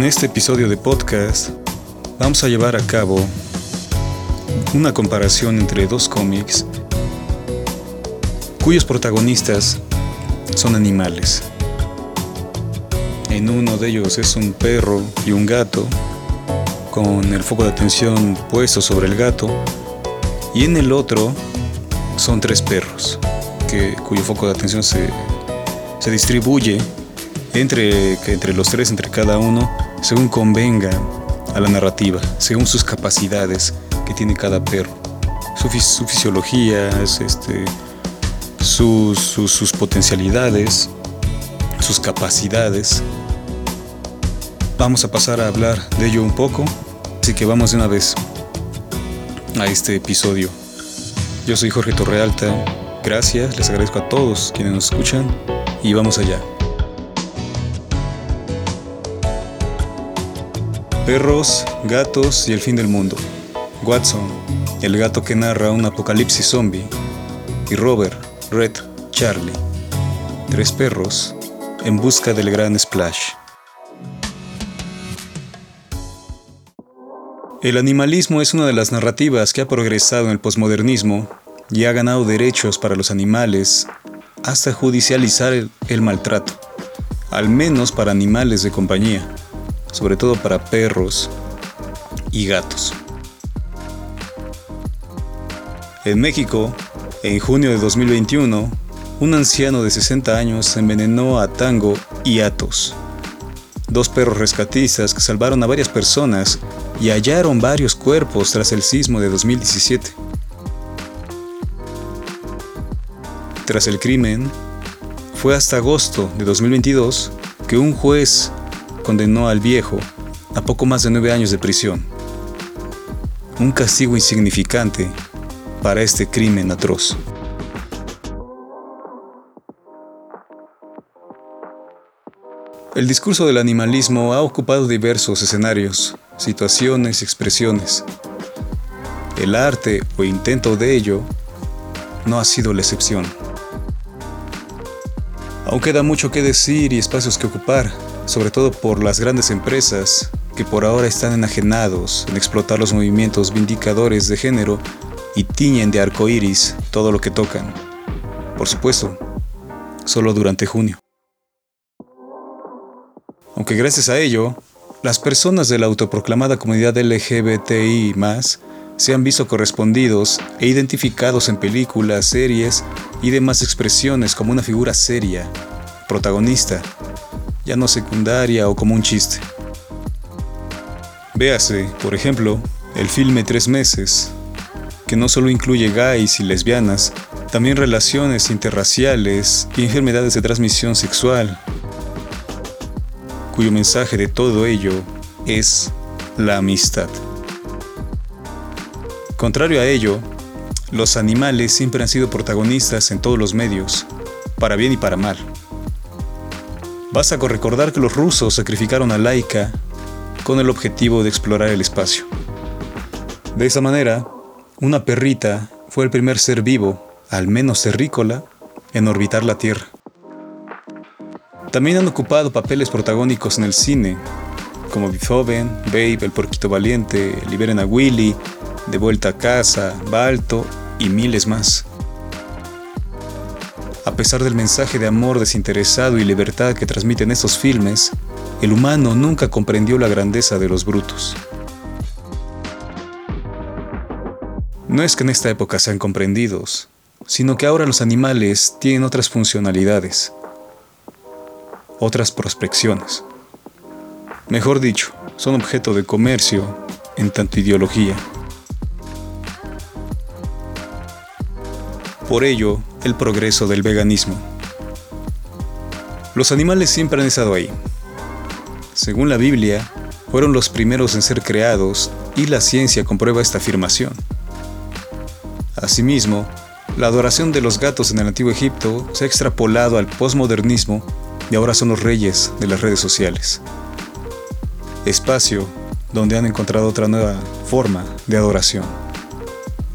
En este episodio de podcast vamos a llevar a cabo una comparación entre dos cómics cuyos protagonistas son animales. En uno de ellos es un perro y un gato, con el foco de atención puesto sobre el gato, y en el otro son tres perros, que, cuyo foco de atención se, se distribuye entre, entre los tres, entre cada uno, según convenga a la narrativa, según sus capacidades que tiene cada perro, su, fisiología, este, sus, sus potencialidades, sus capacidades. Vamos a pasar a hablar de ello un poco, así que vamos de una vez a este episodio. Yo soy Jorge Torrealta, gracias, les agradezco a todos quienes nos escuchan y vamos allá. Perros, gatos y el fin del mundo. Watson, el gato que narra un apocalipsis zombie. Y Robert, Red, Charlie. Tres perros en busca del gran splash. El animalismo es una de las narrativas que ha progresado en el posmodernismo y ha ganado derechos para los animales hasta judicializar el, el maltrato, al menos para animales de compañía sobre todo para perros y gatos. En México, en junio de 2021, un anciano de 60 años envenenó a Tango y Atos, dos perros rescatistas que salvaron a varias personas y hallaron varios cuerpos tras el sismo de 2017. Tras el crimen, fue hasta agosto de 2022 que un juez condenó al viejo a poco más de nueve años de prisión. Un castigo insignificante para este crimen atroz. El discurso del animalismo ha ocupado diversos escenarios, situaciones y expresiones. El arte o intento de ello no ha sido la excepción. Aún queda mucho que decir y espacios que ocupar, sobre todo por las grandes empresas que por ahora están enajenados en explotar los movimientos vindicadores de género y tiñen de arco iris todo lo que tocan. Por supuesto, solo durante junio. Aunque gracias a ello, las personas de la autoproclamada comunidad LGBTI se han visto correspondidos e identificados en películas, series y demás expresiones como una figura seria, protagonista, ya no secundaria o como un chiste. Véase, por ejemplo, el filme Tres Meses, que no solo incluye gays y lesbianas, también relaciones interraciales y enfermedades de transmisión sexual, cuyo mensaje de todo ello es la amistad. Contrario a ello, los animales siempre han sido protagonistas en todos los medios, para bien y para mal. Basta con recordar que los rusos sacrificaron a Laika con el objetivo de explorar el espacio. De esa manera, una perrita fue el primer ser vivo, al menos terrícola, en orbitar la Tierra. También han ocupado papeles protagónicos en el cine, como Beethoven, Babe, El Porquito Valiente, Liberen a Willy, De Vuelta a Casa, Balto y miles más. A pesar del mensaje de amor desinteresado y libertad que transmiten estos filmes, el humano nunca comprendió la grandeza de los brutos. No es que en esta época sean comprendidos, sino que ahora los animales tienen otras funcionalidades, otras prospecciones. Mejor dicho, son objeto de comercio en tanto ideología. Por ello, el progreso del veganismo. Los animales siempre han estado ahí. Según la Biblia, fueron los primeros en ser creados y la ciencia comprueba esta afirmación. Asimismo, la adoración de los gatos en el antiguo Egipto se ha extrapolado al posmodernismo y ahora son los reyes de las redes sociales. Espacio donde han encontrado otra nueva forma de adoración,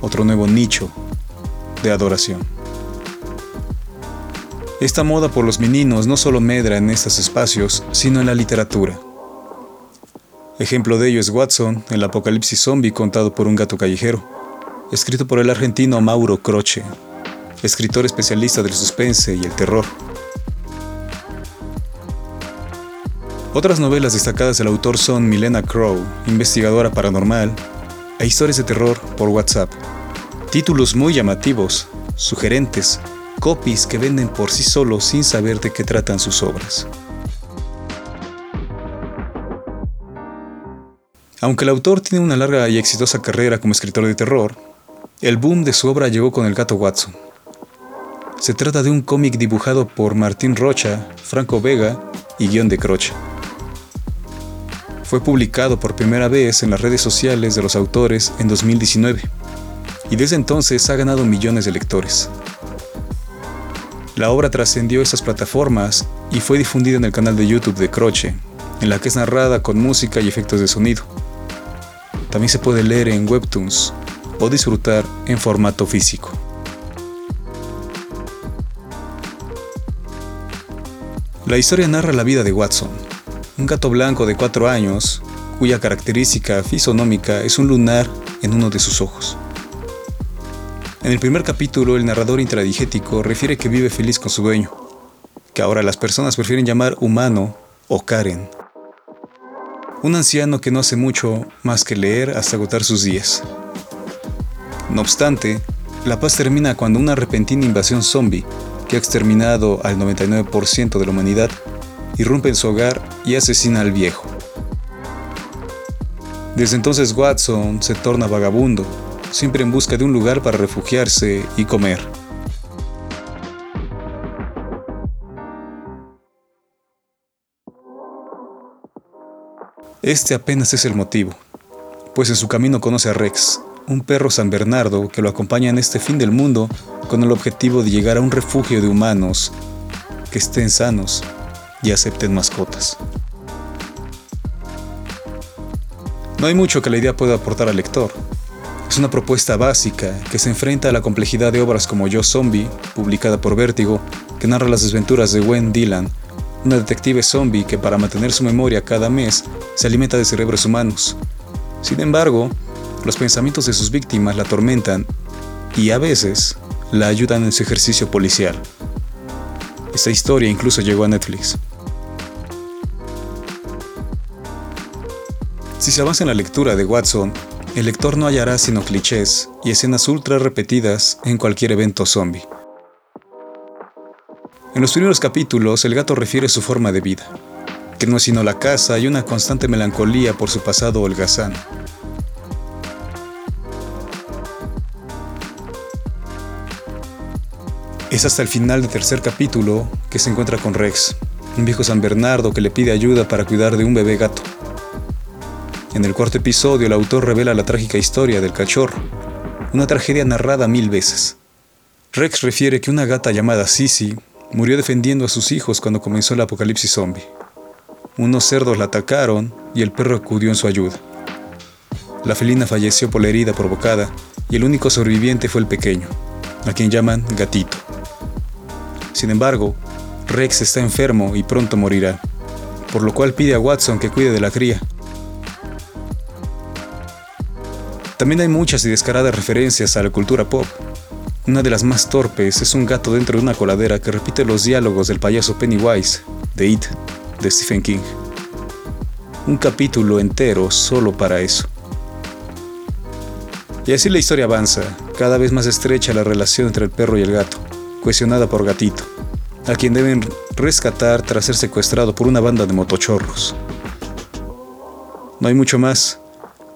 otro nuevo nicho de adoración. Esta moda por los meninos no solo medra en estos espacios, sino en la literatura. Ejemplo de ello es Watson, el apocalipsis zombie contado por un gato callejero, escrito por el argentino Mauro Croce, escritor especialista del suspense y el terror. Otras novelas destacadas del autor son Milena Crow, investigadora paranormal, e historias de terror por WhatsApp. Títulos muy llamativos, sugerentes, copies que venden por sí solos sin saber de qué tratan sus obras. Aunque el autor tiene una larga y exitosa carrera como escritor de terror, el boom de su obra llegó con El gato Watson. Se trata de un cómic dibujado por Martín Rocha, Franco Vega y guion de Croce. Fue publicado por primera vez en las redes sociales de los autores en 2019 y desde entonces ha ganado millones de lectores. La obra trascendió esas plataformas y fue difundida en el canal de YouTube de Croce, en la que es narrada con música y efectos de sonido. También se puede leer en Webtoons o disfrutar en formato físico. La historia narra la vida de Watson, un gato blanco de 4 años, cuya característica fisonómica es un lunar en uno de sus ojos. En el primer capítulo, el narrador intradigético refiere que vive feliz con su dueño, que ahora las personas prefieren llamar humano o Karen. Un anciano que no hace mucho más que leer hasta agotar sus días. No obstante, la paz termina cuando una repentina invasión zombie, que ha exterminado al 99% de la humanidad, irrumpe en su hogar y asesina al viejo. Desde entonces Watson se torna vagabundo, siempre en busca de un lugar para refugiarse y comer. Este apenas es el motivo, pues en su camino conoce a Rex, un perro San Bernardo que lo acompaña en este fin del mundo con el objetivo de llegar a un refugio de humanos que estén sanos y acepten mascotas. No hay mucho que la idea pueda aportar al lector. Es una propuesta básica que se enfrenta a la complejidad de obras como Yo Zombie, publicada por Vértigo, que narra las desventuras de Gwen Dillon, una detective zombie que para mantener su memoria cada mes se alimenta de cerebros humanos. Sin embargo, los pensamientos de sus víctimas la atormentan y a veces la ayudan en su ejercicio policial. Esta historia incluso llegó a Netflix. Si se avanza en la lectura de Watson, el lector no hallará sino clichés y escenas ultra repetidas en cualquier evento zombie. En los primeros capítulos, el gato refiere su forma de vida, que no es sino la casa y una constante melancolía por su pasado holgazán. Es hasta el final del tercer capítulo que se encuentra con Rex, un viejo San Bernardo que le pide ayuda para cuidar de un bebé gato. En el cuarto episodio, el autor revela la trágica historia del cachorro, una tragedia narrada mil veces. Rex refiere que una gata llamada Sissy murió defendiendo a sus hijos cuando comenzó el apocalipsis zombie. Unos cerdos la atacaron y el perro acudió en su ayuda. La felina falleció por la herida provocada y el único sobreviviente fue el pequeño, a quien llaman gatito. Sin embargo, Rex está enfermo y pronto morirá, por lo cual pide a Watson que cuide de la cría, También hay muchas y descaradas referencias a la cultura pop. Una de las más torpes es un gato dentro de una coladera que repite los diálogos del payaso Pennywise, de It, de Stephen King. Un capítulo entero solo para eso. Y así la historia avanza, cada vez más estrecha la relación entre el perro y el gato, cuestionada por Gatito, a quien deben rescatar tras ser secuestrado por una banda de motochorros. No hay mucho más,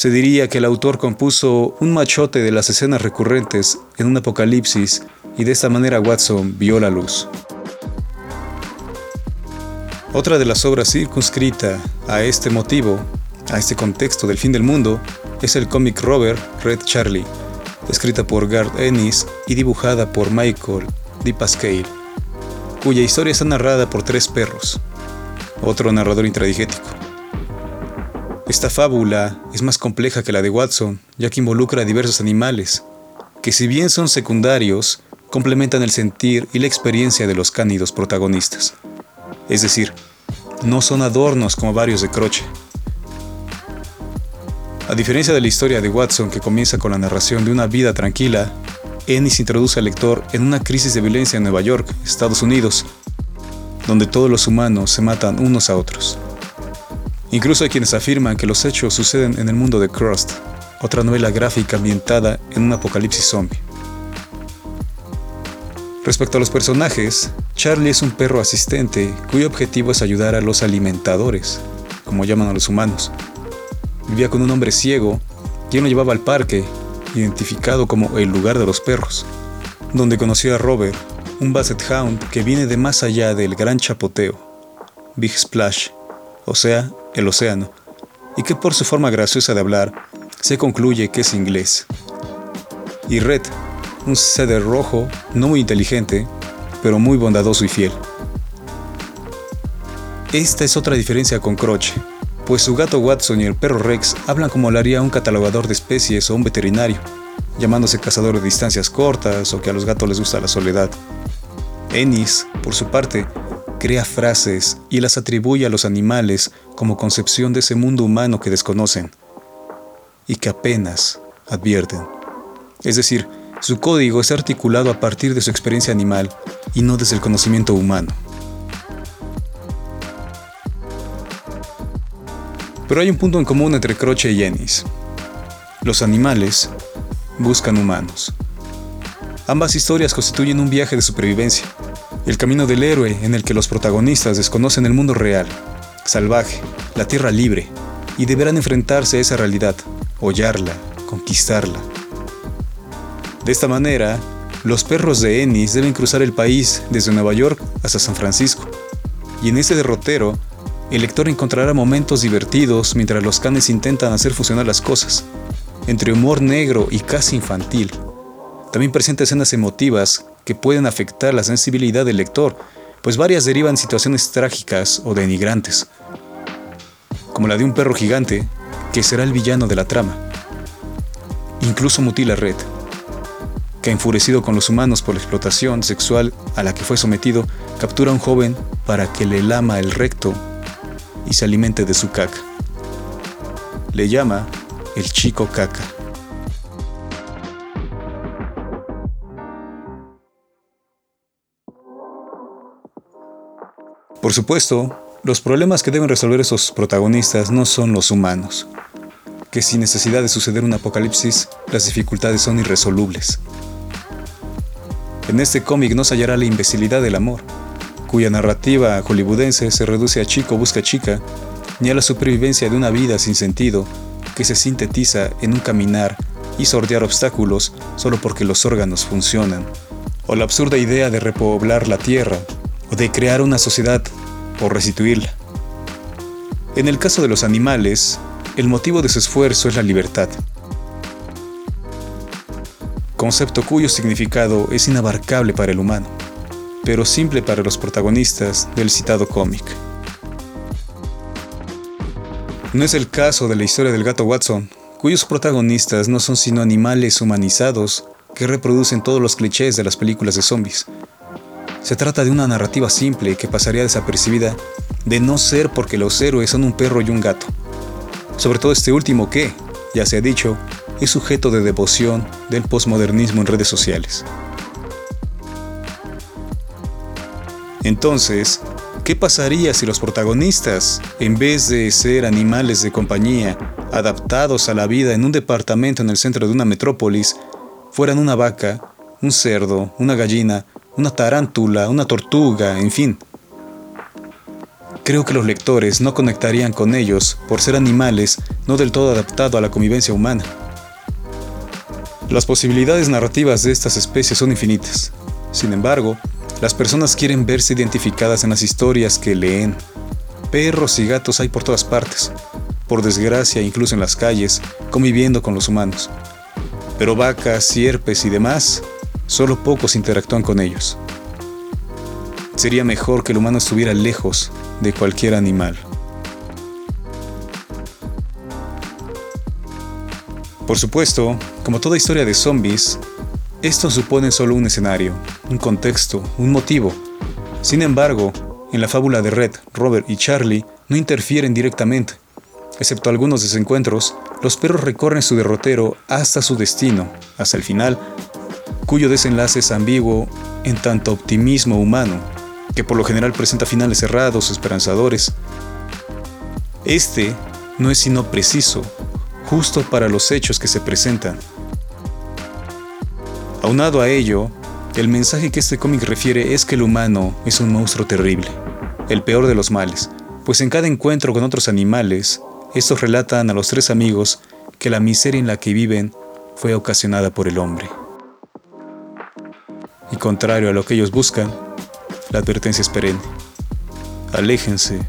se diría que el autor compuso un machote de las escenas recurrentes en un apocalipsis y de esta manera Watson vio la luz. Otra de las obras circunscrita a este motivo, a este contexto del fin del mundo, es el cómic Robert Red Charlie, escrita por Garth Ennis y dibujada por Michael D. Pascal, cuya historia está narrada por tres perros, otro narrador intradigético. Esta fábula es más compleja que la de Watson, ya que involucra a diversos animales, que si bien son secundarios, complementan el sentir y la experiencia de los cánidos protagonistas. Es decir, no son adornos como varios de Croce. A diferencia de la historia de Watson que comienza con la narración de una vida tranquila, Ennis introduce al lector en una crisis de violencia en Nueva York, Estados Unidos, donde todos los humanos se matan unos a otros. Incluso hay quienes afirman que los hechos suceden en el mundo de Crust, otra novela gráfica ambientada en un apocalipsis zombie. Respecto a los personajes, Charlie es un perro asistente cuyo objetivo es ayudar a los alimentadores, como llaman a los humanos. Vivía con un hombre ciego, quien lo llevaba al parque, identificado como el lugar de los perros, donde conoció a Robert, un Basset Hound que viene de más allá del gran chapoteo, Big Splash, o sea, el océano, y que por su forma graciosa de hablar se concluye que es inglés. Y Red, un ceder rojo, no muy inteligente, pero muy bondadoso y fiel. Esta es otra diferencia con Croce, pues su gato Watson y el perro Rex hablan como lo haría un catalogador de especies o un veterinario, llamándose cazador de distancias cortas o que a los gatos les gusta la soledad. Ennis, por su parte, crea frases y las atribuye a los animales como concepción de ese mundo humano que desconocen y que apenas advierten. Es decir, su código es articulado a partir de su experiencia animal y no desde el conocimiento humano. Pero hay un punto en común entre Croce y Ennis. Los animales buscan humanos. Ambas historias constituyen un viaje de supervivencia, el camino del héroe en el que los protagonistas desconocen el mundo real, salvaje, la tierra libre, y deberán enfrentarse a esa realidad, hollarla, conquistarla. De esta manera, los perros de Ennis deben cruzar el país desde Nueva York hasta San Francisco, y en ese derrotero el lector encontrará momentos divertidos mientras los canes intentan hacer funcionar las cosas, entre humor negro y casi infantil. También presenta escenas emotivas que pueden afectar la sensibilidad del lector, pues varias derivan situaciones trágicas o denigrantes, como la de un perro gigante, que será el villano de la trama. Incluso mutila Red, que enfurecido con los humanos por la explotación sexual a la que fue sometido, captura a un joven para que le lama el recto y se alimente de su caca. Le llama el chico caca. Por supuesto, los problemas que deben resolver esos protagonistas no son los humanos, que sin necesidad de suceder un apocalipsis, las dificultades son irresolubles. En este cómic no se hallará la imbecilidad del amor, cuya narrativa hollywoodense se reduce a chico busca chica, ni a la supervivencia de una vida sin sentido que se sintetiza en un caminar y sortear obstáculos solo porque los órganos funcionan, o la absurda idea de repoblar la tierra, o de crear una sociedad o restituirla. En el caso de los animales, el motivo de su esfuerzo es la libertad, concepto cuyo significado es inabarcable para el humano pero simple para los protagonistas del citado cómic. No es el caso de la historia del gato Watson, cuyos protagonistas no son sino animales humanizados que reproducen todos los clichés de las películas de zombies. Se trata de una narrativa simple que pasaría desapercibida de no ser porque los héroes son un perro y un gato. Sobre todo este último que, ya se ha dicho, es sujeto de devoción del posmodernismo en redes sociales. Entonces, ¿qué pasaría si los protagonistas, en vez de ser animales de compañía, adaptados a la vida en un departamento en el centro de una metrópolis, fueran una vaca, un cerdo, una gallina, una tarántula, una tortuga, en fin? Creo que los lectores no conectarían con ellos por ser animales no del todo adaptados a la convivencia humana. Las posibilidades narrativas de estas especies son infinitas. Sin embargo, las personas quieren verse identificadas en las historias que leen. Perros y gatos hay por todas partes, por desgracia incluso en las calles, conviviendo con los humanos. Pero vacas, sierpes y demás, solo pocos interactúan con ellos. Sería mejor que el humano estuviera lejos de cualquier animal. Por supuesto, como toda historia de zombies, esto supone solo un escenario, un contexto, un motivo. Sin embargo, en la fábula de Red, Robert y Charlie no interfieren directamente. Excepto algunos desencuentros, los perros recorren su derrotero hasta su destino, hasta el final, cuyo desenlace es ambiguo en tanto optimismo humano, que por lo general presenta finales cerrados, esperanzadores. Este no es sino preciso, justo para los hechos que se presentan. Aunado a ello, el mensaje que este cómic refiere es que el humano es un monstruo terrible, el peor de los males, pues en cada encuentro con otros animales, estos relatan a los tres amigos que la miseria en la que viven fue ocasionada por el hombre. Y contrario a lo que ellos buscan, la advertencia es perenne. Aléjense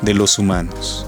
de los humanos.